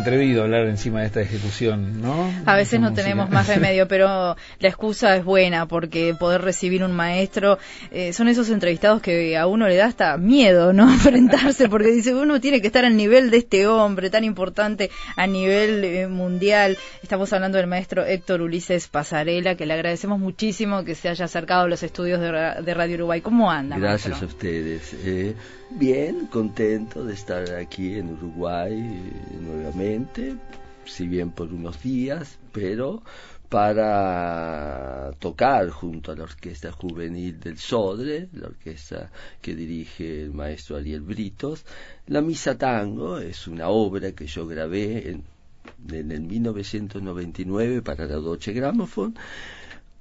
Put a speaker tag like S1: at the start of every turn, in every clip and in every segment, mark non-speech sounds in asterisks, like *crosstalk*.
S1: atrevido a hablar encima de esta ejecución, ¿no?
S2: A veces no tenemos más *laughs* remedio, pero la excusa es buena porque poder recibir un maestro eh, son esos entrevistados que a uno le da hasta miedo, ¿no? *laughs* Enfrentarse porque dice uno tiene que estar al nivel de este hombre tan importante a nivel eh, mundial. Estamos hablando del maestro Héctor Ulises Pasarela, que le agradecemos muchísimo que se haya acercado a los estudios de, Radio Uruguay. ¿Cómo anda?
S3: Gracias a ustedes. Eh, bien, contento de estar aquí en Uruguay nuevamente, si bien por unos días, pero para tocar junto a la Orquesta Juvenil del Sodre, la orquesta que dirige el maestro Ariel Britos. La Misa Tango es una obra que yo grabé en, en el 1999 para la Deutsche Grammophon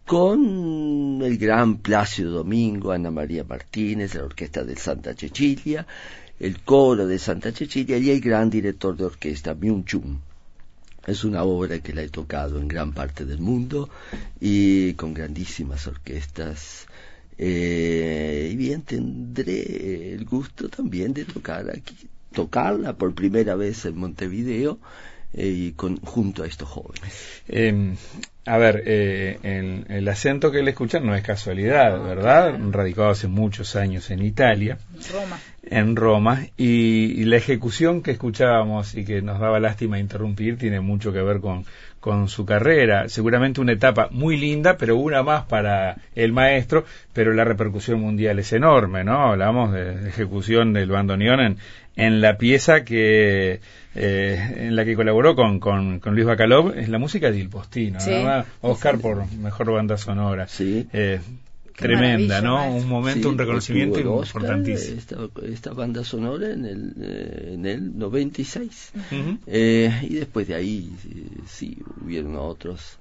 S3: con el gran Plácido Domingo, Ana María Martínez, la orquesta de Santa Cecilia, el coro de Santa Cecilia y el gran director de orquesta, Myung Chun. Es una obra que la he tocado en gran parte del mundo y con grandísimas orquestas. Eh, y bien, tendré el gusto también de tocar aquí, tocarla por primera vez en Montevideo y con, junto a estos jóvenes.
S1: Em, a ver, eh, el, acento que le escuchan no es casualidad, ¿verdad? Radicado hace muchos años en Italia.
S2: Roma.
S1: En Roma. Y, la ejecución que escuchábamos y que nos daba lástima interrumpir tiene mucho que ver con, con su carrera. Seguramente una etapa muy linda, pero una más para el maestro, pero la repercusión mundial es enorme, ¿no? Hablamos de, ejecución del bandoneón en, en la pieza que eh, en la que colaboró con, con, Luis Bacalov, es la música de Il Postino, Oscar por mejor banda sonora.
S3: Sí.
S1: Eh, tremenda, ¿no? Un momento, un reconocimiento importantísimo.
S3: Esta, banda sonora en el, eh, en el 96. y después de ahí, sí, hubieron otros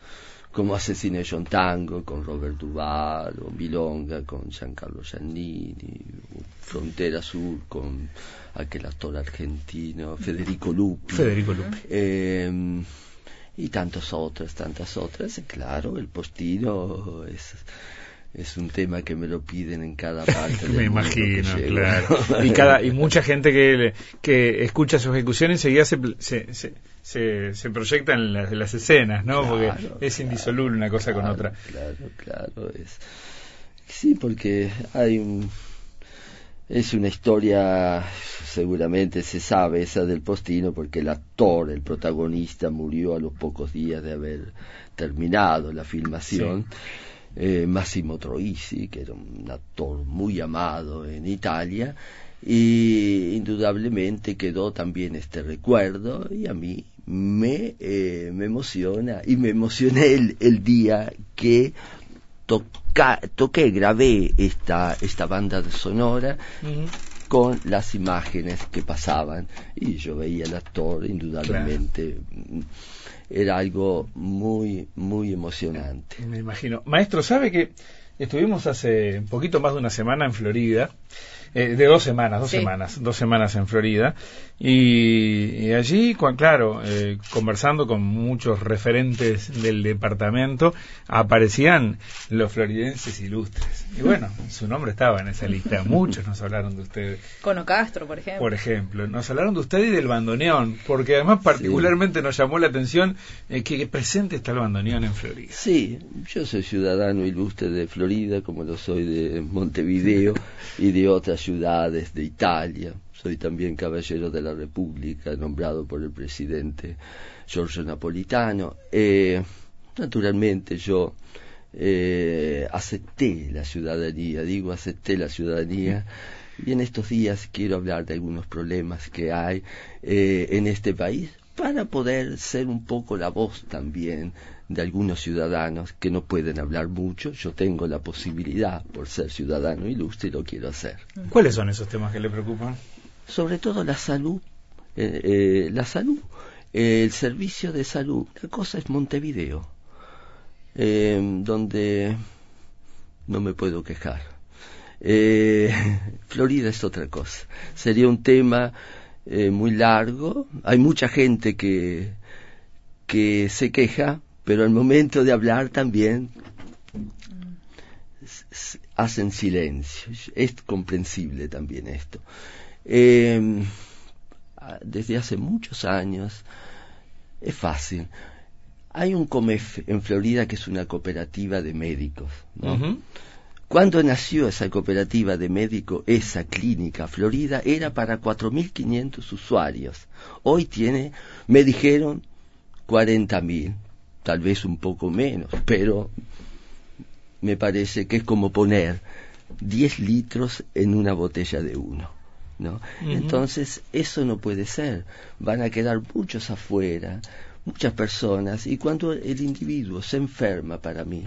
S3: como Assassination Tango con Robert Duval, o Milonga con Giancarlo Giannini, Frontera Sur con aquel actor argentino, Federico Lupi.
S1: Federico Lupi.
S3: Eh, y tantas otras, tantas otras. Claro, el postino es es un tema que me lo piden en cada *laughs* parte
S1: me imagino claro. *laughs* Y cada y mucha gente que que escucha su ejecución enseguida se, se, se, se, proyecta en las, escenas no porque es indisoluble una cosa con otra.
S3: claro claro es sí porque hay un es una historia, seguramente se sabe, esa del postino, porque el actor, el protagonista, murió a los pocos días de haber terminado la filmación. Eh, Massimo Troisi, que era un actor muy amado en Italia, y indudablemente quedó también este recuerdo, y a mí me, eh, me emociona, y me emocioné el, el día que toca, toqué, grabé esta, esta banda sonora con las imágenes que pasaban y yo veía al actor, indudablemente. Mm, era algo muy, muy emocionante.
S1: Me imagino. Maestro, ¿sabe que estuvimos hace un poquito más de una semana en Florida? Eh, de dos semanas, dos semanas, dos semanas en Florida. Y, allí, claro, eh, conversando con muchos referentes del departamento, aparecían los floridenses ilustres. Y bueno, *laughs* su nombre estaba en esa lista. Muchos nos hablaron de usted.
S2: Cono Castro, por ejemplo.
S1: Por ejemplo, nos hablaron de usted y del bandoneón, porque además particularmente nos llamó la atención eh, que presente está el bandoneón en Florida.
S3: Sí, yo soy ciudadano ilustre de Florida, como lo soy de Montevideo *laughs* y de otras ciudades de Italia. Soy también caballero de la República, nombrado por el presidente Giorgio Napolitano. Eh, naturalmente yo eh, acepté la ciudadanía, digo acepté la ciudadanía, y en estos días quiero hablar de algunos problemas que hay eh, en este país para poder ser un poco la voz también de algunos ciudadanos que no pueden hablar mucho. Yo tengo la posibilidad, por ser ciudadano ilustre, y lo quiero hacer.
S1: ¿Cuáles son esos temas que le preocupan?
S3: Sobre todo la salud. Eh, eh, la salud, el servicio de salud. La cosa es Montevideo, eh, donde no me puedo quejar. *laughs* Florida es otra cosa. Sería un tema muy largo. Hay mucha gente que, que se queja, pero al momento de hablar también hacen silencio. Es comprensible también esto. Eh, desde hace muchos años. Es fácil. Hay un COMEF en Florida que es una cooperativa de médicos. ¿no? Cuando nació esa cooperativa de médicos, esa clínica Florida era para 4.500 usuarios. Hoy tiene, me dijeron, 40.000, tal vez un poco menos, pero me parece que es como poner 10 litros en una botella de uno. ¿no? Entonces, eso no puede ser. Van a quedar muchos afuera, muchas personas, y cuando el individuo se enferma para mí,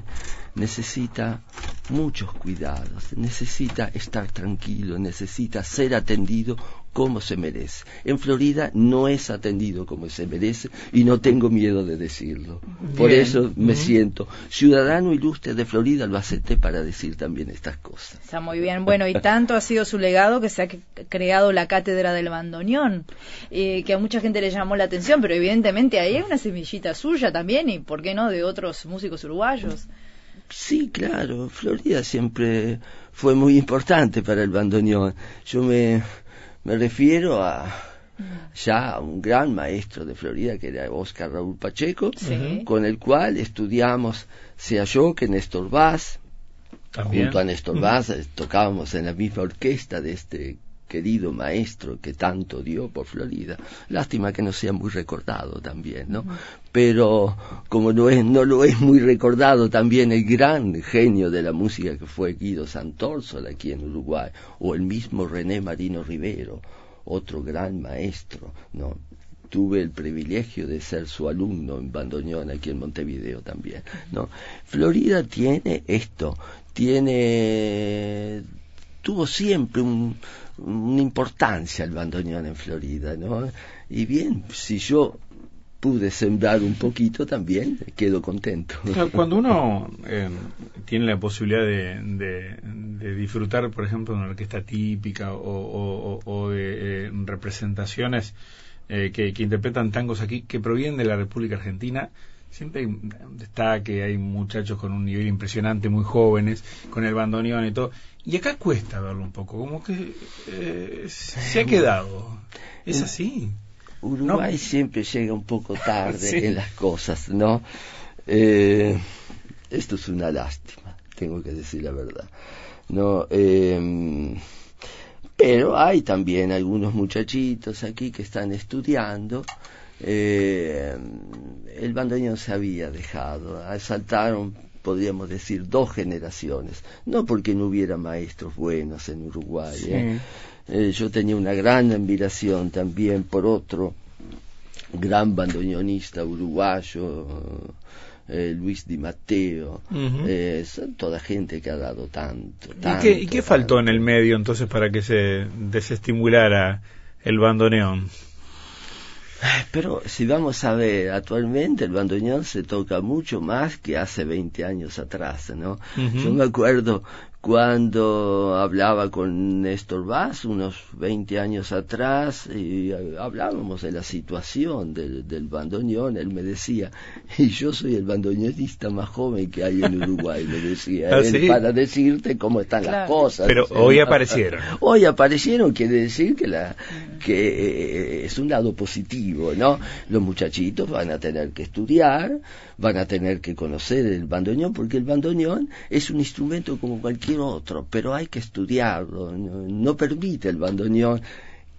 S3: necesita muchos cuidados, necesita estar tranquilo, necesita ser atendido como se merece. En Florida no es atendido como se merece y no tengo miedo de decirlo. Por eso me siento ciudadano ilustre de Florida, lo acepté para decir también estas cosas.
S2: Está muy bien. Bueno, y tanto ha sido su legado que se ha creado la cátedra del bandoneón, eh, que a mucha gente le llamó la atención, pero evidentemente ahí hay una semillita suya también y, ¿por qué no?, de otros músicos uruguayos.
S3: Sí, claro, Florida siempre fue muy importante para el bandoneón. Yo me, me refiero a ya a un gran maestro de Florida que era Oscar Raúl Pacheco, con el cual estudiamos, sea yo que Néstor Vaz, junto a Néstor Vaz eh, tocábamos en la misma orquesta de este querido maestro que tanto dio por Florida. Lástima que no sea muy recordado también, ¿no? Pero como no, es, no lo es muy recordado también el gran genio de la música que fue Guido Santorsol aquí en Uruguay, o el mismo René Marino Rivero, otro gran maestro, ¿no? tuve el privilegio de ser su alumno en bandoneón aquí en Montevideo también, ¿no? Florida tiene esto, tiene tuvo siempre un, una importancia el bandoneón en Florida, ¿no? Y bien, si yo pude sembrar un poquito también, quedo contento.
S1: Cuando uno eh, tiene la posibilidad de, de, disfrutar, por ejemplo, de una orquesta típica o, de eh, representaciones eh, que, que, interpretan tangos aquí que provienen de la República Argentina, siempre está que hay muchachos con un nivel impresionante, muy jóvenes, con el bandoneón y todo. Y acá cuesta verlo un poco, como que eh, se ha quedado. Es así.
S3: Uruguay siempre llega un poco tarde *laughs* en las cosas, ¿no? Eh, esto es una lástima, tengo que decir la verdad. No, eh, pero hay también algunos muchachitos aquí que están estudiando eh, el bandoneón se había dejado, saltaron, podríamos decir, dos generaciones, no porque no hubiera maestros buenos en Uruguay. ¿eh? Eh, yo tenía una gran admiración también por otro gran bandoneonista uruguayo, eh, Luis Di Matteo, son toda gente que ha dado tanto.
S1: ¿Y qué, ¿y qué faltó en el medio entonces para que se desestimulara el bandoneón?
S3: Pero si vamos a ver, actualmente el bandoneón se toca mucho más que hace 20 años atrás, ¿no? Yo me acuerdo cuando hablaba con Néstor Vaz unos 20 años atrás y hablábamos de la situación del, del bandoneón, él me decía, *laughs* y yo soy el bandoneonista más joven que hay en Uruguay, me decía, ¿Ah, para decirte cómo están las cosas.
S1: Pero hoy aparecieron.
S3: Hoy aparecieron, quiere decir que, la, que eh, es un lado positivo, ¿no? Los muchachitos van a tener que estudiar, van a tener que conocer el bandoneón, porque el bandoneón es un instrumento como cualquier otro, pero hay que estudiarlo. No, permite el bandoneón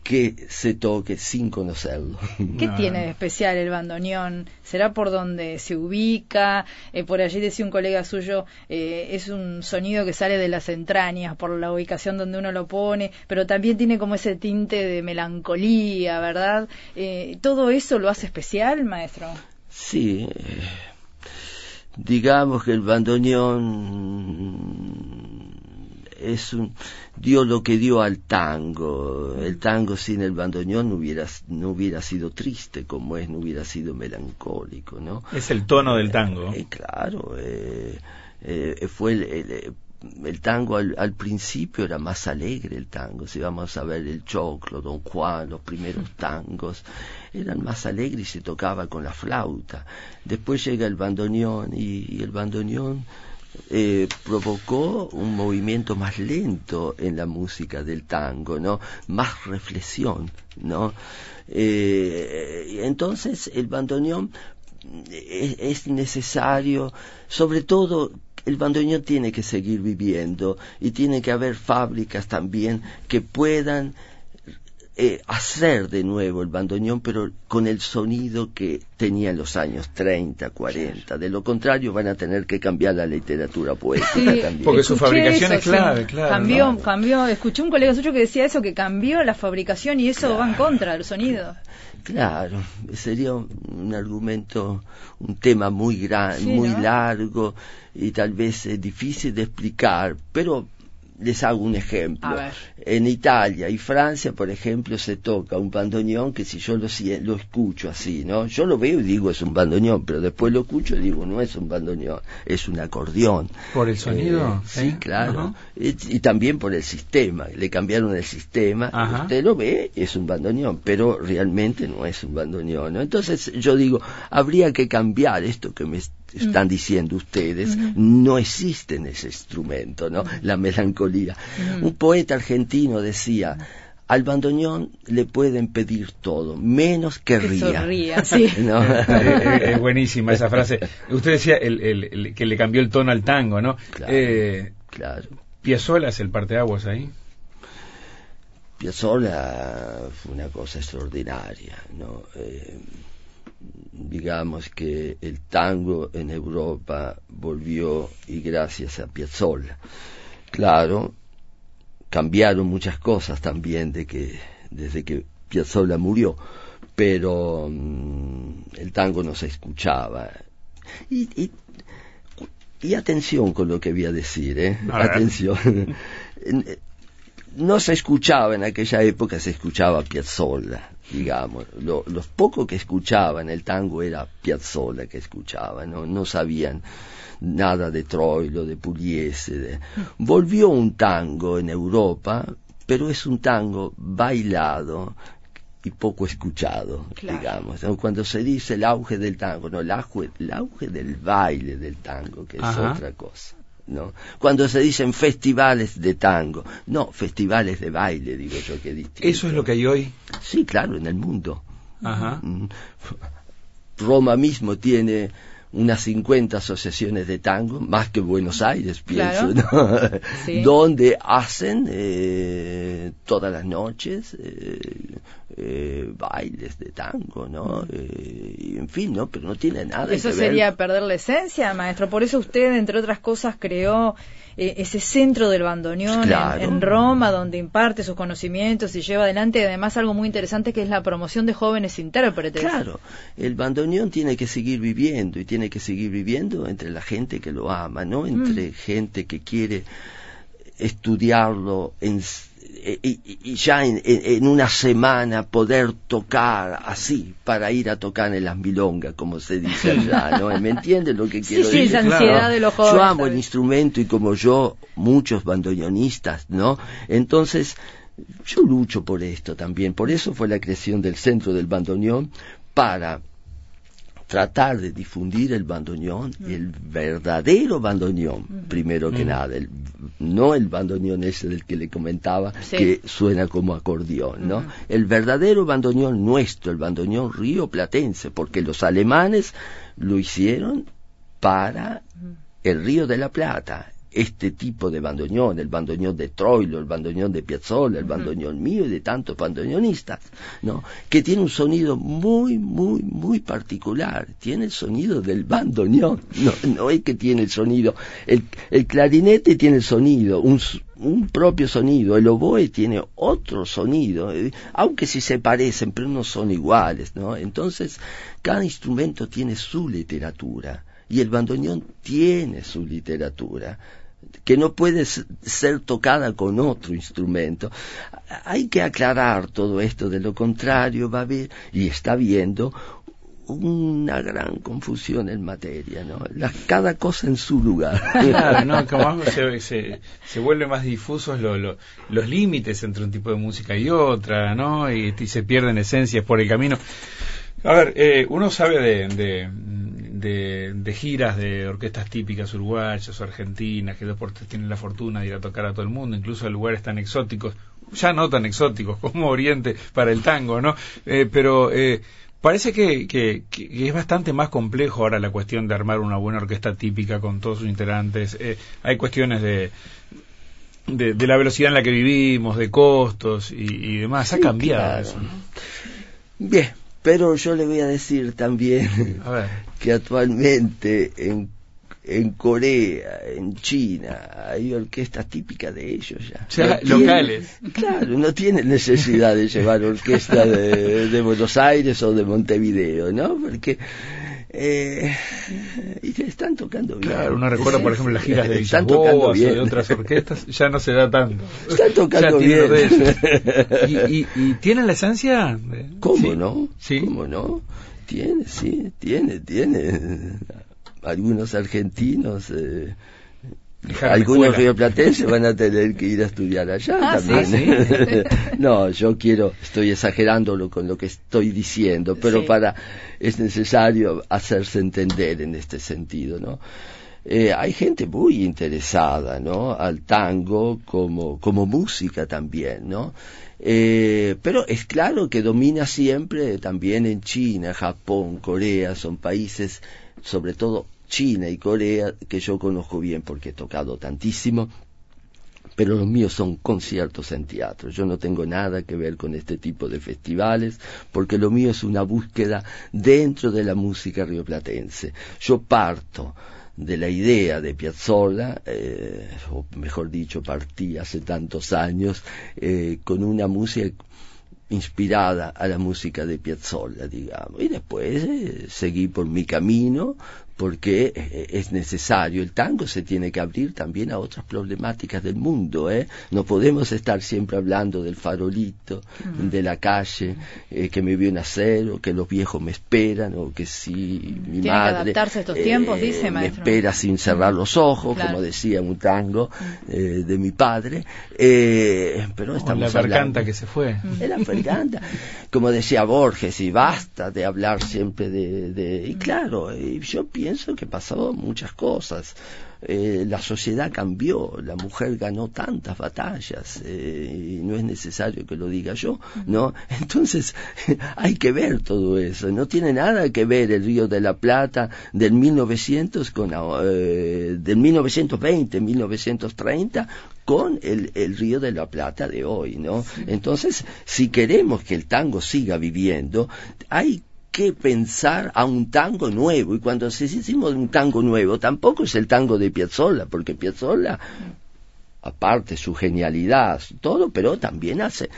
S3: que se toque sin conocerlo. *laughs*
S2: ¿Qué tiene de especial el bandoneón? ¿Será por donde se ubica? Eh, por allí decía un colega suyo, eh, es un sonido que sale de las entrañas, por la ubicación donde uno lo pone, pero también tiene como ese tinte de melancolía, ¿verdad? Eh, ¿Todo eso lo hace especial, maestro?
S3: Sí. Digamos que el bandoneón es un, dio lo que dio al tango. El tango sin el bandoneón no hubiera, no hubiera sido triste como es, no hubiera sido melancólico, ¿no?
S1: Es el tono del tango.
S3: Eh, claro, eh, eh, fue el, el, tango al, al, principio era más alegre el tango, si vamos a ver el choclo, Don Juan, los primeros *laughs* tangos, eran más alegres y se tocaba con la flauta. Después llega el bandoneón y el bandoneón eh, provocó un movimiento más lento en la música del tango, ¿no? Más reflexión, ¿no? Eh, entonces el bandoneón es, necesario, sobre todo el bandoneón tiene que seguir viviendo y tiene que haber fábricas también que puedan eh, hacer de nuevo el bandoneón, pero con el sonido que tenía en los años 30, 40. De lo contrario, van a tener que cambiar la literatura poética también.
S1: Porque su fabricación es clave, claro.
S2: Cambió, cambió. Escuché un colega suyo que decía eso, que cambió la fabricación y eso va en contra del sonido.
S3: Claro, sería un argumento, un tema muy grande, muy largo y tal vez difícil de explicar, pero les hago un ejemplo. En Italia y Francia, por ejemplo, se toca un bandoneón que si yo lo, lo escucho así, ¿no? Yo lo veo y digo es un bandoneón, pero después lo escucho y digo no es un bandoneón, es un acordeón.
S1: ¿Por el sonido?
S3: Eh, sí, claro. y, también por el sistema. Le cambiaron el sistema. Usted lo ve, es un bandoneón, pero realmente no es un bandoneón. ¿no? Entonces yo digo, habría que cambiar esto que me están diciendo ustedes, no existe en ese instrumento, ¿no? La melancolía. Un poeta argentino decía, al bandoneón le pueden pedir todo, menos que, ría. *laughs*
S2: sí.
S1: es, buenísima esa frase. Usted decía el, que le cambió el tono al tango, ¿no?
S3: Claro, eh, claro.
S1: Es el parteaguas ahí.
S3: Piazzolla fue una cosa extraordinaria, ¿no? Eh, digamos que el tango en Europa volvió y gracias a Piazzolla. Claro, cambiaron muchas cosas también de que desde que Piazzolla murió, pero mm, el tango no se escuchaba. Y, y, y, atención con lo que voy a decir, ¿eh? Atención. *laughs* no se escuchaba en aquella época, se escuchaba Piazzolla, digamos. Lo, los pocos que escuchaban el tango era Piazzolla que escuchaban, no, no sabían nada de Troilo, de Pugliese. Volvió un tango en Europa, pero es un tango bailado y poco escuchado, digamos. Cuando se dice el auge del tango, no, el auge, el auge del baile del tango, que es otra cosa. ¿no? Cuando se dicen festivales de tango, no, festivales de baile, digo yo que distinto.
S1: ¿Eso es lo que hay hoy?
S3: Sí, claro, en el mundo. Mm. Roma mismo tiene unas 50 asociaciones de tango, más que Buenos Aires, pienso, *laughs* donde hacen eh, todas las noches eh, eh, bailes de tango, ¿no? y en fin, ¿no? Pero no tiene nada
S2: Eso sería perder la esencia, maestro. Por eso usted, entre otras cosas, creó eh, ese centro del bandoneón en, Roma, donde imparte sus conocimientos y lleva adelante además algo muy interesante que es la promoción de jóvenes intérpretes.
S3: Claro, el bandoneón tiene que seguir viviendo y tiene que seguir viviendo entre la gente que lo ama, ¿no? Entre mm. gente que quiere estudiarlo en y, ya en, una semana poder tocar así, para ir a tocar en las milongas, como se dice allá, ¿no? ¿Me entiendes lo que quiero
S2: decir?
S3: Sí,
S2: ansiedad de los jóvenes.
S3: Yo amo el instrumento y como yo, muchos bandoneonistas, ¿no? Entonces, yo lucho por esto también, por eso fue la creación del Centro del Bandoneón, para tratar de difundir el bandoneón, mm. el verdadero bandoneón, primero que mm. nada, no el bandoneón ese del que le comentaba, que suena como acordeón, ¿no? El verdadero bandoneón nuestro, el bandoneón río platense, porque los alemanes lo hicieron para el río de la Plata, este tipo de bandoneón, el bandoneón de Troilo, el bandoneón de Piazzolla, el bandoneón mío y de tantos bandoneonistas, ¿no? Que tiene un sonido muy, muy, muy particular. Tiene el sonido del bandoneón, no, no es que tiene el sonido. El, el clarinete tiene el sonido, un, un propio sonido, el oboe tiene otro sonido, eh, aunque si se parecen, pero no son iguales, ¿no? Entonces, cada instrumento tiene su literatura y el bandoneón tiene su literatura que no puede ser tocada con otro instrumento. Hay que aclarar todo esto, de lo contrario va a haber, y está habiendo, una gran confusión en materia, ¿no? cada cosa en su lugar. *laughs*
S1: Claro, ¿no? Como se, se, se vuelven más difusos los límites entre un tipo de música y otra, ¿no? Y, se pierden esencias por el camino. A ver, eh, uno sabe de, de, giras de orquestas típicas uruguayas o argentinas, que deportes tienen la fortuna de ir a tocar a todo el mundo, incluso a lugares tan exóticos, ya no tan exóticos como Oriente para el tango, ¿no? Eh, pero eh, parece que, que, es bastante más complejo ahora la cuestión de armar una buena orquesta típica con todos sus integrantes. Eh, hay cuestiones de, de, la velocidad en la que vivimos, de costos y, demás. ha cambiado eso.
S3: Bien, pero yo le voy a decir también *laughs* que actualmente en, en Corea, en China, hay orquestas típicas de ellos ya.
S1: O sea, locales.
S3: claro, no tienen necesidad de *laughs* llevar orquesta de, de Buenos Aires o de Montevideo, ¿no? Porque eh, *laughs* y están tocando bien.
S1: Claro, uno recuerda, por ejemplo, las giras de están bien. de otras orquestas, ya no se da tanto.
S3: Están tocando bien. *laughs*
S1: ¿Y, y, tienen la esencia?
S3: ¿Cómo no? ¿Sí? ¿Cómo no? Tiene, sí, tiene, tiene. Algunos argentinos eh, algunos rioplatenses *laughs* van a tener que ir a estudiar allá ah, también. *laughs* no, yo quiero, estoy exagerándolo con lo que estoy diciendo, pero para es necesario hacerse entender en este sentido, ¿no? Eh, hay gente muy interesada, ¿no? Al tango como, como música también, ¿no? Eh, pero es claro que domina siempre también en China, Japón, Corea, son países sobre todo China y Corea, que yo conozco bien porque he tocado tantísimo, pero los míos son conciertos en teatro. Yo no tengo nada que ver con este tipo de festivales, porque lo mío es una búsqueda dentro de la música rioplatense. Yo parto de la idea de Piazzolla, eh, o mejor dicho, partí hace tantos años eh, con una música inspirada a la música de Piazzolla, digamos. Y después eh, seguí por mi camino, porque eh, es necesario. El tango se tiene que abrir también a otras problemáticas del mundo. ¿eh? No podemos estar siempre hablando del farolito, de la calle, eh, que me vio nacer, o que los viejos me esperan, o que si mi
S2: tiene
S3: madre.
S2: Que adaptarse a estos tiempos, eh, dice,
S3: Me espera sin cerrar los ojos, como decía un tango de mi padre. pero estamos
S1: la garganta que se fue.
S3: La garganta. Como decía Borges, y basta de hablar siempre de. de... Y claro, yo pienso pienso que pasó muchas cosas. Eh, la sociedad cambió, la mujer ganó tantas batallas eh, y no es necesario que lo diga yo, ¿no? *laughs* Entonces *laughs* hay que ver todo eso, no tiene nada que ver el Río de la Plata del 1900 con eh, del 1920, 1930 con el, el, Río de la Plata de hoy, ¿no? Entonces, si queremos que el tango siga viviendo, hay que pensar a un tango nuevo. Y cuando se decimos un tango nuevo, tampoco es el tango de Piazzolla, porque Piazzolla, aparte su genialidad, todo, pero también hace...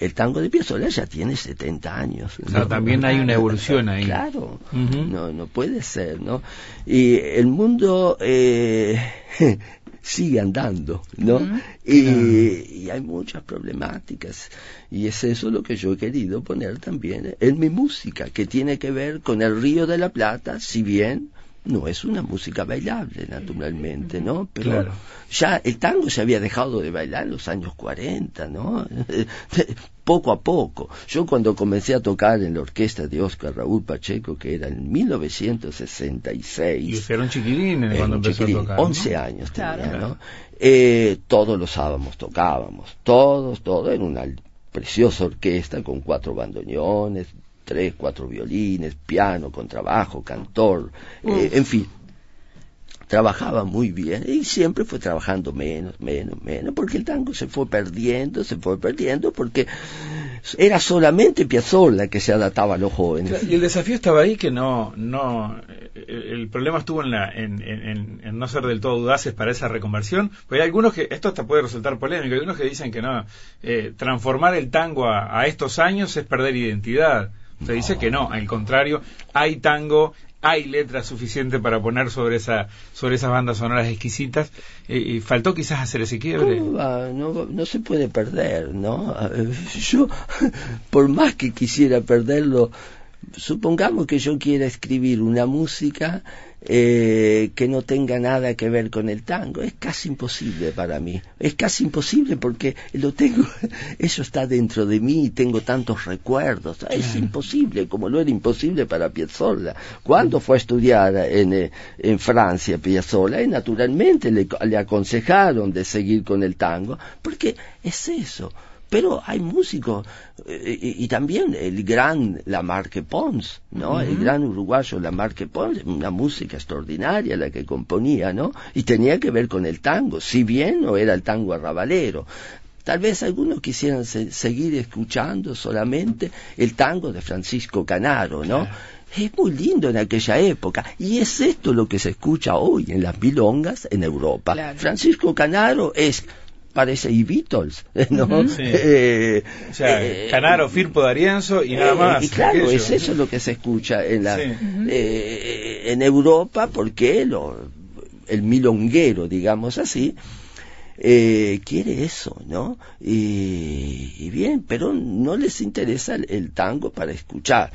S3: El tango de Piazzolla ya tiene 70 años.
S1: también hay una evolución ahí.
S3: Claro, no, no puede ser, ¿no? Y el mundo eh, *laughs* sigue andando, ¿no? y, hay muchas problemáticas. Y es eso lo que yo he querido poner también en mi música, que tiene que ver con el Río de la Plata, si bien no es una música bailable, naturalmente, ¿no? Pero ya el tango se había dejado de bailar en los años 40, ¿no? *laughs* poco a poco. Yo cuando comencé a tocar en la orquesta de Oscar Raúl Pacheco, que era en 1966. Y
S1: fueron chiquilines cuando empezó a tocar.
S3: 11 años tenía, ¿no? Eh, todos los sábados tocábamos, todos, todo, en una preciosa orquesta con cuatro bandoneones, tres, cuatro violines, piano, contrabajo, cantor, eh, en fin, trabajaba muy bien y siempre fue trabajando menos, menos, menos, porque el tango se fue perdiendo, se fue perdiendo, porque era solamente Piazzolla que se adaptaba a los jóvenes.
S1: Y el desafío estaba ahí que no, no, el problema estuvo en, la, en, en, no ser del todo dudaces para esa reconversión, porque hay algunos que, esto hasta puede resultar polémico, hay algunos que dicen que no, eh, transformar el tango a estos años es perder identidad. Se dice que no, al contrario, hay tango, hay letra suficiente para poner sobre esa sobre esas bandas sonoras exquisitas y faltó quizás hacer ese quiebre.
S3: No, no se puede perder no yo por más que quisiera perderlo supongamos que yo quiera escribir una música eh, que no tenga nada que ver con el tango. Es casi imposible para mí. Es casi imposible porque lo tengo, *laughs* eso está dentro de mí y tengo tantos recuerdos. Es imposible, como lo era imposible para Piazzolla. Cuando fue a estudiar en, eh, en Francia Piazzolla, y naturalmente le, le aconsejaron de seguir con el tango, porque es eso pero hay músicos eh, y, también el gran Lamarque Pons, ¿no? El gran uruguayo Lamarque Pons, una música extraordinaria la que componía, ¿no? Y tenía que ver con el tango, si bien no era el tango arrabalero. Tal vez algunos quisieran seguir escuchando solamente el tango de Francisco Canaro, ¿no? Es muy lindo en aquella época. Y es esto lo que se escucha hoy en las milongas en Europa. Francisco Canaro es parece y Beatles, *laughs* ¿no?
S1: Eh, o sea, eh, Canaro, Firpo D'Arienzo y nada
S3: eh,
S1: más.
S3: y claro, es eso lo que se escucha en, la, en Europa porque lo, el milonguero, digamos así, quiere eso, ¿no? Y, bien, pero no les interesa el, tango para escuchar.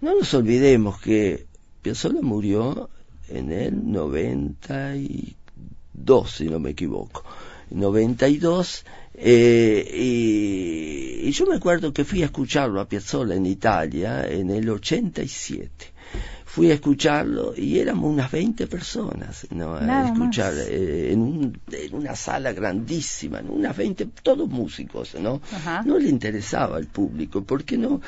S3: No nos olvidemos que Piazzolla murió en el 92, si no me equivoco. 92 eh, y, y, yo me acuerdo que fui a escucharlo a Piazzolla en Italia en el 87 fui a escucharlo y éramos unas 20 personas ¿no? a escuchar eh, en, un, en, una sala grandísima, unas 20, todos músicos, ¿no? No le interesaba al público, porque no.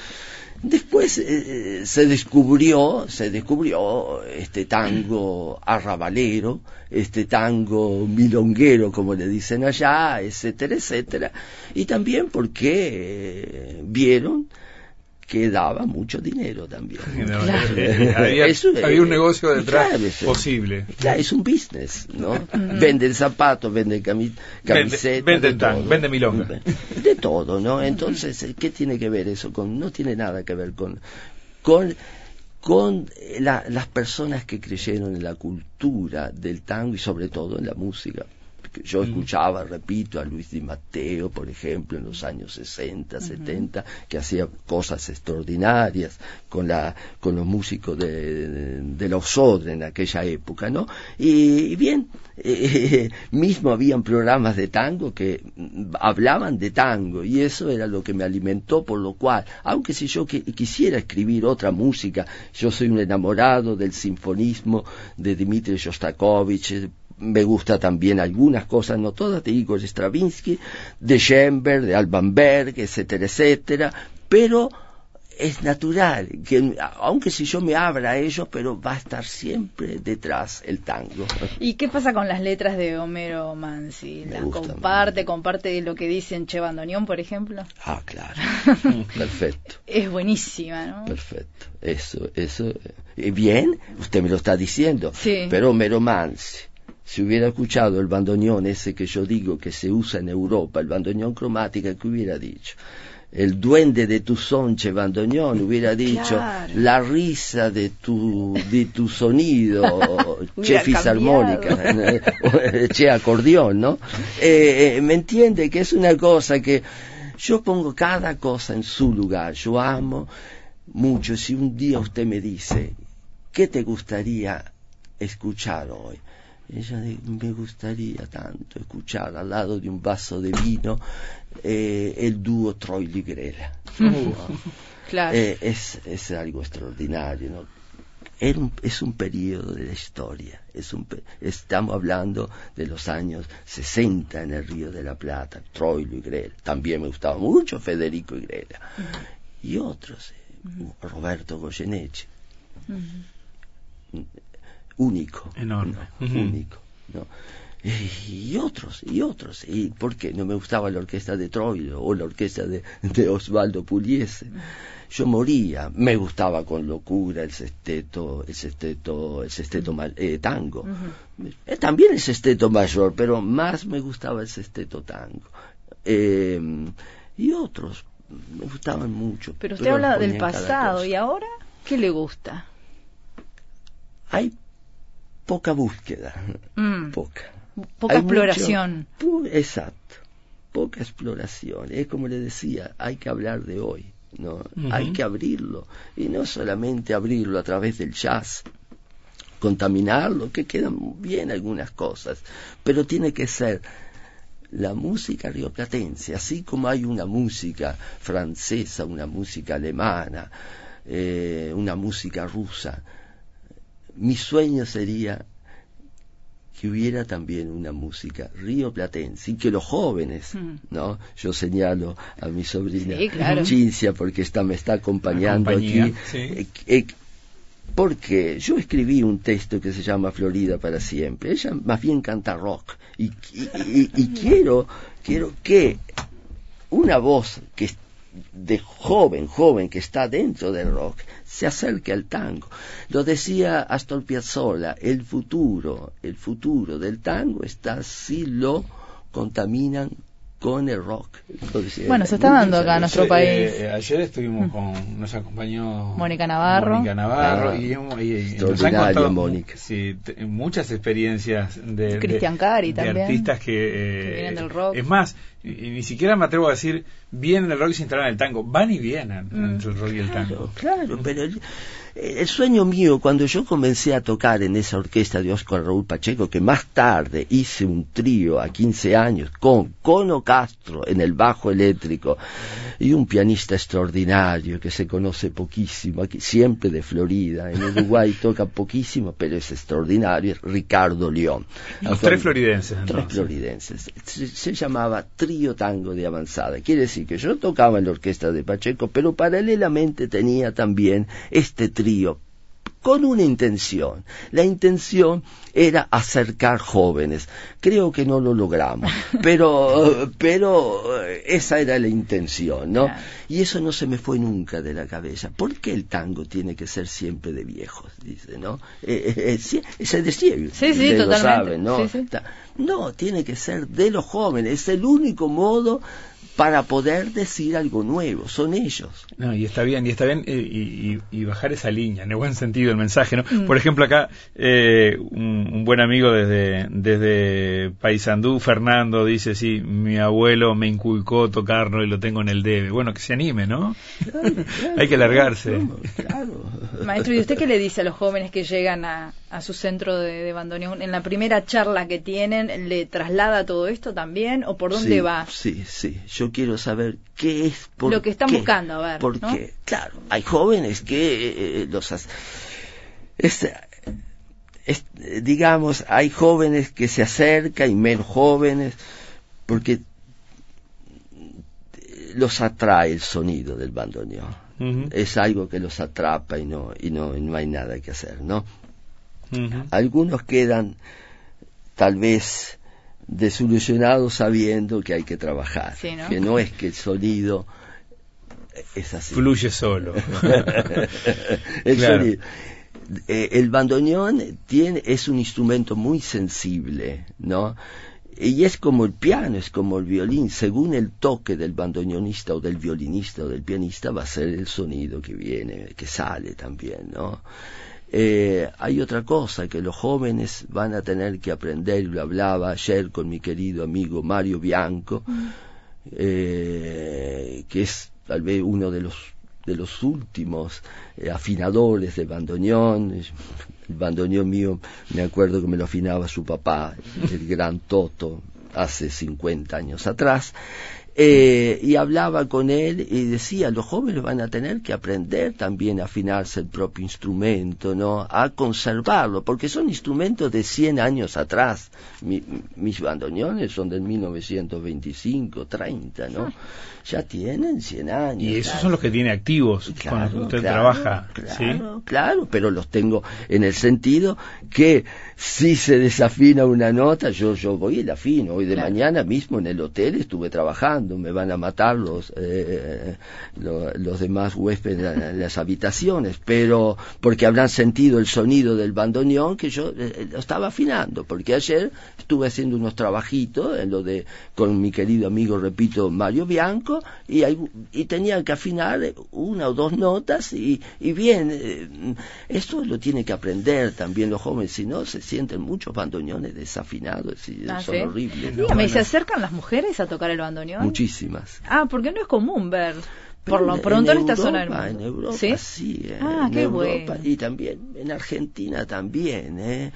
S3: Después eh, eh, se descubrió, se descubrió este tango arrabalero, este tango milonguero, como le dicen allá, etcétera, etcétera, y también porque vieron que daba mucho dinero también. *laughs* *laughs*
S1: había, un negocio detrás posible.
S3: Claro, es un business, ¿no? *laughs* venden zapatos, venden camisetas.
S1: Venden tan, vende milonga.
S3: De todo, ¿no? Entonces, ¿qué tiene que ver eso con.? No tiene nada que ver con. con con las personas que creyeron en la cultura del tango y sobre todo en la música yo escuchaba, repito, a Luis Di Matteo, por ejemplo, en los años 60, 70, que hacía cosas extraordinarias con, la, con los músicos de, de, la Osodre en aquella época, ¿no? Y, bien, eh, *laughs* mismo habían programas de tango que hablaban de tango y eso era lo que me alimentó, por lo cual, aunque si yo quisiera escribir otra música, yo soy un enamorado del sinfonismo de Dmitri Shostakovich, me gusta también algunas cosas, no todas, de Igor Stravinsky, de Schoenberg, de Alban Berg, etcétera, etcétera, pero es natural, que aunque si yo me abra a ellos, pero va a estar siempre detrás el tango.
S2: ¿Y qué pasa con las letras de Homero Mansi? ¿Las comparte, comparte lo que dice en Che Bandoneón, por ejemplo?
S3: Ah, claro. *laughs* Perfecto.
S2: Es buenísima, ¿no?
S3: Perfecto. Eso, eso. Eh, bien, usted me lo está diciendo. Sí. Pero Homero Mansi si hubiera escuchado el bandoneón ese que yo digo que se usa en Europa, el bandoneón cromática, que hubiera dicho? El duende de tu sonche bandoneón hubiera dicho la risa de tu, de tu sonido, *laughs* che fisarmónica, *laughs* che acordeón, ¿no? Eh, eh, ¿Me entiende? Que es una cosa que yo pongo cada cosa en su lugar. Yo amo mucho. Si un día usted me dice, ¿qué te gustaría escuchar hoy? Ella me gustaría tanto escuchar al lado de un vaso de vino eh, el dúo Troy Ligrela. *laughs*
S2: claro.
S3: Eh, es, es, algo extraordinario, ¿no? es un periodo de la historia. Es un, estamos hablando de los años 60 en el Río de la Plata. Troy Ligrela. También me gustaba mucho Federico Igrela. Y otros. Eh, Roberto Goyeneche único.
S1: Enorme.
S3: Único. ¿no? Y otros, y otros. ¿Y por qué? No me gustaba la orquesta de Troilo o la orquesta de, Osvaldo Pugliese. Yo moría. Me gustaba con locura el sesteto, el sesteto, el sesteto eh, tango. Eh, también el sesteto mayor, pero más me gustaba el sesteto tango. Em, y otros me gustaban mucho.
S2: Pero usted habla del pasado, ¿y ahora qué le gusta?
S3: Hay poca búsqueda, mm. poca.
S2: Poca exploración.
S3: exacto, poca exploración. Es como le decía, hay que hablar de hoy, ¿no? Hay que abrirlo. Y no solamente abrirlo a través del jazz, contaminarlo, que quedan bien algunas cosas, pero tiene que ser la música rioplatense, así como hay una música francesa, una música alemana, eh, una música rusa. Mi sueño sería que hubiera también una música rioplatense y que los jóvenes, mm. ¿no? Yo señalo a mi sobrina Chincia porque está, me está acompañando aquí. Eh, eh, porque yo escribí un texto que se llama Florida para siempre. Ella más bien canta rock y, y *laughs* quiero, quiero que una voz que de joven, joven que está dentro del rock, se acerque al tango. Lo decía Astor Piazzolla, el futuro, el futuro del tango está si lo contaminan con el rock.
S2: bueno, se está dando acá en nuestro país.
S1: Eh, ayer estuvimos mm. con, nos acompañó
S2: Mónica Navarro.
S1: Mónica Navarro y, nos han contado Mónica. Sí, muchas experiencias de,
S2: Cristian Cari también,
S1: artistas que, vienen del rock. Es más, ni siquiera me atrevo a decir vienen del rock y se instalan en el tango, van y vienen mm. entre el rock y el tango.
S3: Claro, pero el sueño mío, cuando yo comencé a tocar en esa orquesta de Oscar Raúl Pacheco, que más tarde hice un trío a 15 años con Cono Castro en el bajo eléctrico y un pianista extraordinario que se conoce poquísimo, aquí, siempre de Florida, en Uruguay *laughs* toca poquísimo, pero es extraordinario, es Ricardo León.
S1: tres floridenses.
S3: Tres floridenses. Se, llamaba Trío Tango de Avanzada. Quiere decir que yo tocaba en la orquesta de Pacheco, pero paralelamente tenía también este trío con una intención. La intención era acercar jóvenes. Creo que no lo logramos, *laughs* pero, pero eh, esa era la intención, ¿no? Y eso no se me fue nunca de la cabeza. ¿Por qué el tango tiene que ser siempre de viejos? Dice, ¿no? Eh, eh, es de
S2: sí, sí, totalmente.
S3: ¿no? no, tiene que ser de los jóvenes. Es el único modo para poder decir algo nuevo, son ellos.
S1: No, y está bien, y está bien, eh, y, bajar esa línea, en el buen sentido el mensaje, ¿no? Mm. Por ejemplo, acá eh, un, buen amigo desde, desde Paysandú, Fernando, dice, sí, mi abuelo me inculcó tocarlo y lo tengo en el debe. Bueno, que se anime, ¿no? *laughs* Hay que largarse.
S2: Maestro, ¿y usted qué le dice a los jóvenes que llegan a, su centro de, de bandoneón? En la primera charla que tienen, ¿le traslada todo esto también o por dónde va?
S3: Sí, sí, yo quiero saber qué es por
S2: lo que están buscando, a ver.
S3: Porque, claro, hay jóvenes que eh, eh, los digamos, hay jóvenes que se acercan y menos jóvenes porque los atrae el sonido del bandoneón. Es algo que los atrapa y no, y no, no hay nada que hacer, ¿no? Algunos quedan tal vez desilusionado sabiendo que hay que trabajar, que no es que el sonido es así.
S1: Fluye solo. *laughs*
S3: el, eh, el bandoneón tiene, es un instrumento muy sensible, ¿no? Y es como el piano, es como el violín, según el toque del bandoneonista o del violinista o del pianista va a ser el sonido que viene, que sale también, ¿no? Eh, hay otra cosa que los jóvenes van a tener que aprender, lo hablaba ayer con mi querido amigo Mario Bianco, eh, que es tal vez uno de los de los últimos eh, afinadores de bandoneón. El bandoneón mío, me acuerdo que me lo afinaba su papá, el gran Toto, hace 50 años atrás. Eh, y hablaba con él y decía, los jóvenes van a tener que aprender también a afinarse el propio instrumento, ¿no? A conservarlo, porque son instrumentos de 100 años atrás. mis bandoneones son del 1925, 30, ¿no? Ah. Ya tienen 100 años.
S1: Y esos son los que tiene activos cuando usted trabaja.
S3: Claro, claro, pero los tengo en el sentido que si se desafina una nota, yo, yo voy y la afino. Hoy de mañana mismo en el hotel estuve trabajando, me van a matar los, eh, los, demás huéspedes en las habitaciones, pero porque habrán sentido el sonido del bandoneón que yo eh, lo estaba afinando, porque ayer estuve haciendo unos trabajitos en lo de, con mi querido amigo, repito, Mario Bianco, y, y tenía que afinar una o dos notas, y, y bien, eh, esto lo tiene que aprender también los jóvenes, si no se sienten muchos bandoneones desafinados y ah, son horribles.
S2: Dígame, ¿se acercan las mujeres a tocar el bandoneón?
S3: Muchísimas.
S2: Ah, porque no es común ver. Por lo pronto en, esta zona del
S3: mundo. En Europa, sí, sí eh,
S2: ah,
S3: en
S2: qué
S3: Europa
S2: bueno.
S3: y también en Argentina también. ¿eh?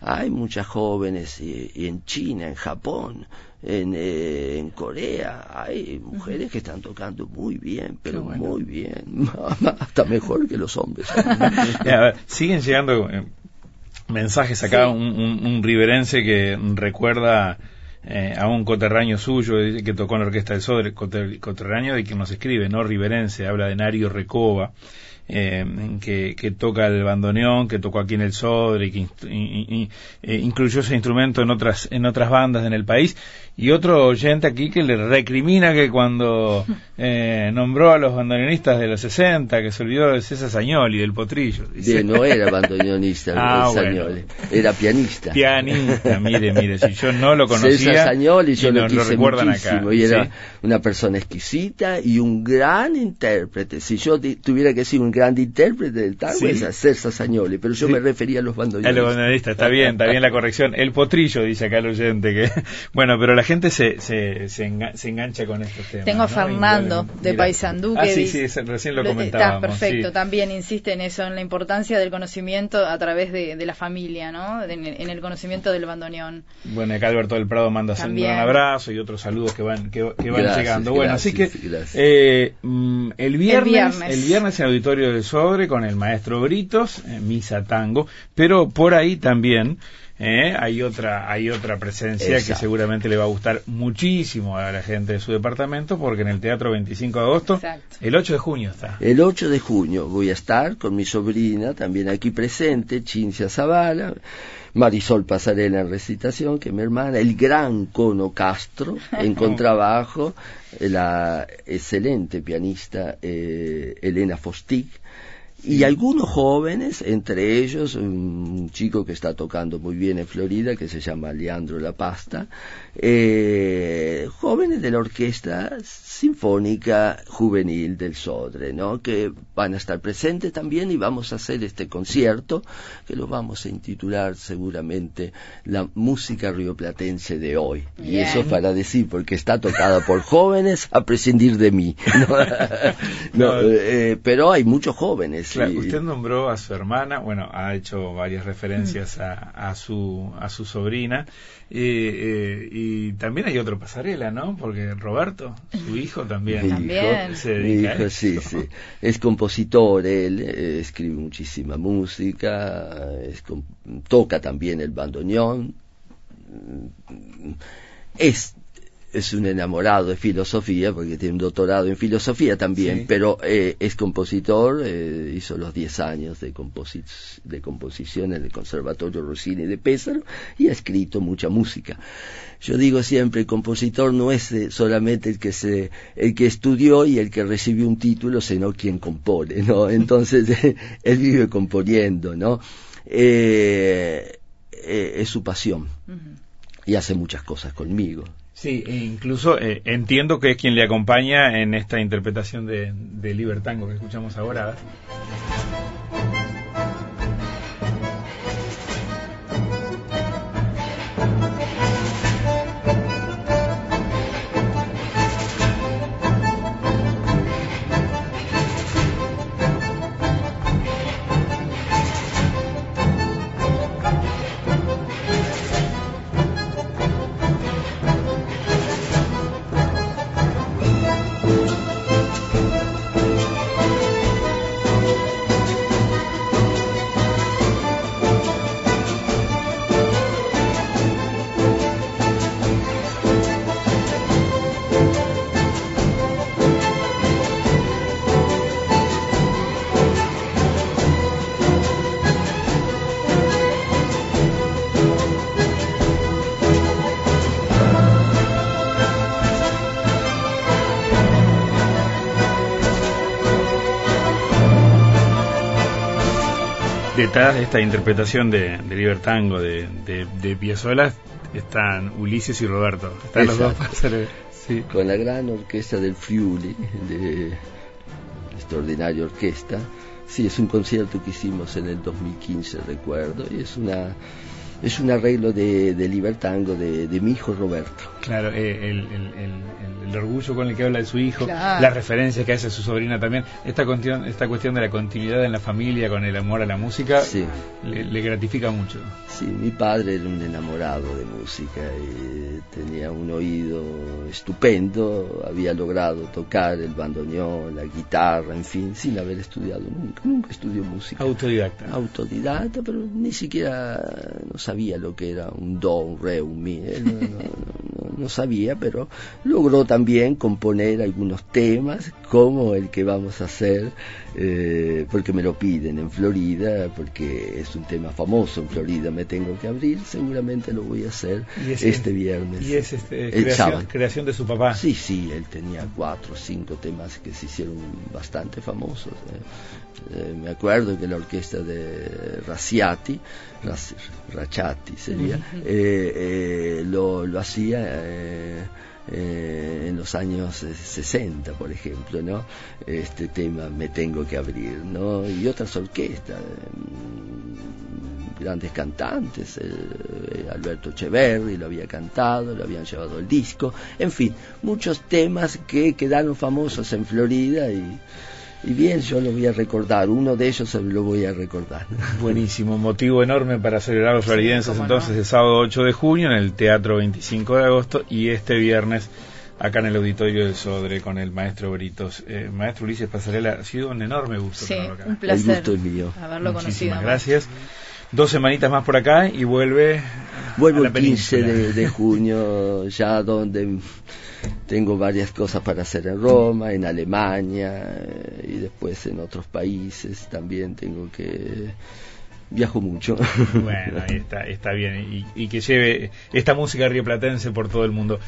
S3: Hay muchas jóvenes y, y en China, en Japón, en, eh, en Corea, hay mujeres que están tocando muy bien, pero
S1: bueno.
S3: muy bien, *laughs* hasta mejor que los hombres. *laughs*
S1: Ya, a ver, siguen llegando eh, mensajes acá, un, un, un riverense que recuerda eh, a un coterraño suyo dice que tocó en la orquesta del Sodre, coter- coterráneo de quien nos escribe, no riverense, habla de Nario Recoba, eh, que, que toca el bandoneón, que tocó aquí en el Sodre, y que eh, incluyó ese instrumento en otras, en otras bandas en el país, y otro oyente aquí que le recrimina que cuando *laughs* eh, nombró a los bandoneonistas de los 60, que se olvidó de César Sañoli, del Potrillo. dice.
S3: No era *laughs* bandoneonista
S1: Ah, bueno.
S3: Sagnoli, era pianista.
S1: Pianista, mire, mire, si yo no lo conocía.
S3: César yo
S1: y
S3: lo
S1: nos lo recuerdan
S3: muchísimo
S1: acá.
S3: y era
S1: ¿sí?
S3: una persona exquisita y un gran intérprete. Si yo tuviera que decir un gran intérprete del tango
S1: Sí.
S3: es a César Sagnoli, pero yo
S1: Sí.
S3: me refería a los
S1: A
S3: bandoneonistas.
S1: los bandoneonistas, está bien, está bien la corrección. El potrillo, dice acá el oyente. que *laughs* Bueno, pero la gente se, se, se, enga- se engancha con estos temas.
S2: Tengo a
S1: ¿no?
S2: Fernando de. Paysandú
S1: Ah,
S2: que
S1: sí,
S2: dice-
S1: sí, recién lo
S2: Lo-
S1: comentábamos.
S2: Está perfecto,
S1: sí.
S2: también insiste en eso, en la importancia del conocimiento a través de, de la familia, ¿no? En, el, en el conocimiento del bandoneón.
S1: Bueno, acá Alberto del Prado manda un gran abrazo y otros saludos que van que, que van
S3: Gracias,
S1: llegando. Bueno, así que eh, mm, el, viernes,
S2: viernes.
S1: el viernes en Auditorio del Sobre con el maestro Britos, eh, Misa Tango, pero por ahí también eh, hay otra hay otra presencia que seguramente le va a gustar muchísimo a la gente de su departamento porque en el Teatro 25 de agosto,
S2: Exacto.
S1: el 8 de junio está.
S3: El 8 de junio voy a estar con mi sobrina, también aquí presente, Cincia Zavala, Marisol Pasarela en recitación, que es mi hermana, el gran Cono Castro en *laughs* contrabajo, la excelente pianista eh, Elena Fostic, y algunos jóvenes, entre ellos un chico que está tocando muy bien en Florida, que se llama Leandro La Pasta, eh, jóvenes de la Orquesta Sinfónica Juvenil del Sodre, ¿no? que van a estar presentes también y vamos a hacer este concierto que lo vamos a intitular seguramente La Música Rioplatense de hoy. Y eso para decir, porque está tocada por *laughs* jóvenes a prescindir de mí. No, *laughs* No, eh, pero hay muchos jóvenes.
S1: Claro,
S3: y-
S1: usted nombró a su hermana, bueno, ha hecho varias referencias a, a su a su sobrina eh, eh, y también hay otro pasarela, ¿no? Porque Roberto, su hijo también.
S3: Mi
S2: También.
S3: hijo,
S1: Se dedica a
S3: hijo,
S1: eso.
S3: sí, sí. Es compositor, él eh, escribe muchísima música, es toca también el bandoneón, mm, es es un enamorado de filosofía porque tiene un doctorado en filosofía también,
S1: Sí.
S3: pero eh, es compositor, eh, hizo los 10 años de, composi- de composición en el Conservatorio Rossini de Pesaro y ha escrito mucha música. Yo digo siempre, el compositor no es eh, solamente el que se, el que estudió y el que recibió un título, sino quien compone, ¿no? *laughs* Entonces, *laughs* él vive componiendo, ¿no? Eh, eh, es su pasión y hace muchas cosas conmigo.
S1: Sí, e incluso eh, entiendo que es quien le acompaña en esta interpretación de, de Libertango que escuchamos ahora. Esta interpretación de, de Libertango de, de, de Piazzolla están Ulises y Roberto. Están los dos
S3: Exacto.
S1: para hacer- sí.
S3: con la gran orquesta del Friuli, de extraordinaria orquesta. Sí, es un concierto que hicimos en el 2015, recuerdo, y es una es un arreglo de, de Libertango de, de mi hijo Roberto.
S1: Claro, eh, el, orgullo con el que habla de su hijo, la referencia que hace a su sobrina también, esta cuestión, esta cuestión de la continuidad en la familia con el amor a la música, le, gratifica mucho.
S3: Sí, mi padre era un enamorado de música y tenía un oído estupendo, había logrado tocar el bandoneón, la guitarra, en fin, sin haber estudiado nunca, nunca estudió música.
S1: Autodidacta.
S3: Autodidacta, pero ni siquiera no sabía lo que era un do, un re, un mi, no sabía, pero logró también componer algunos temas como el que vamos a hacer, eh, porque me lo piden en Florida, porque es un tema famoso en Florida, me tengo que abrir, seguramente lo voy a hacer este viernes.
S1: ¿Y es este, creación, creación, de su papá?
S3: Sí, sí, él tenía cuatro o cinco temas que se hicieron bastante famosos. Eh. Eh, me acuerdo que la orquesta de Raciati, Rachati sería, lo, lo hacía eh, en los años 60, por ejemplo, ¿no? Este tema Me tengo que abrir, ¿no? Y otras orquestas, mm, grandes cantantes, eh, Alberto Echeverri lo había cantado, lo habían llevado el disco, en fin, muchos temas que quedaron famosos en Florida y y bien, yo lo voy a recordar, uno de ellos lo voy a recordar. *laughs*
S1: Buenísimo, motivo enorme para celebrar los floridenses entonces el sábado 8 de junio en el Teatro 25 de agosto y este viernes acá en el Auditorio del Sodre con el maestro Britos. Eh, maestro Ulises Pasarela, ha sido un enorme gusto.
S2: Sí, un placer.
S3: El gusto mío.
S2: Haberlo
S1: Muchísimas gracias. Dos semanitas más por acá y vuelve.
S3: Vuelvo el 15 de *laughs* junio, ya donde tengo varias cosas para hacer en Roma, en Alemania eh, y después en otros países también tengo que viajo mucho.
S1: Bueno, ahí está, está bien. Y, que lleve esta música rioplatense por todo el mundo.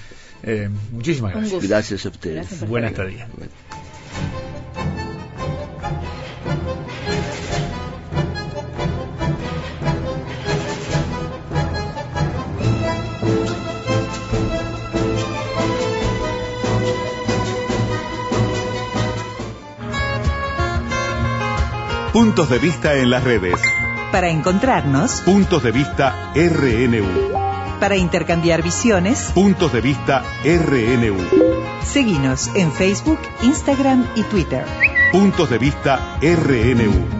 S1: Eh, muchísimas gracias.
S3: Gracias a ustedes.
S1: Buenas tardes.
S4: Puntos de vista en las redes.
S5: Para encontrarnos.
S4: Puntos de vista RNU.
S5: Para intercambiar visiones.
S4: Puntos de vista RNU.
S5: Seguinos en Facebook, Instagram y Twitter.
S4: Puntos de vista RNU.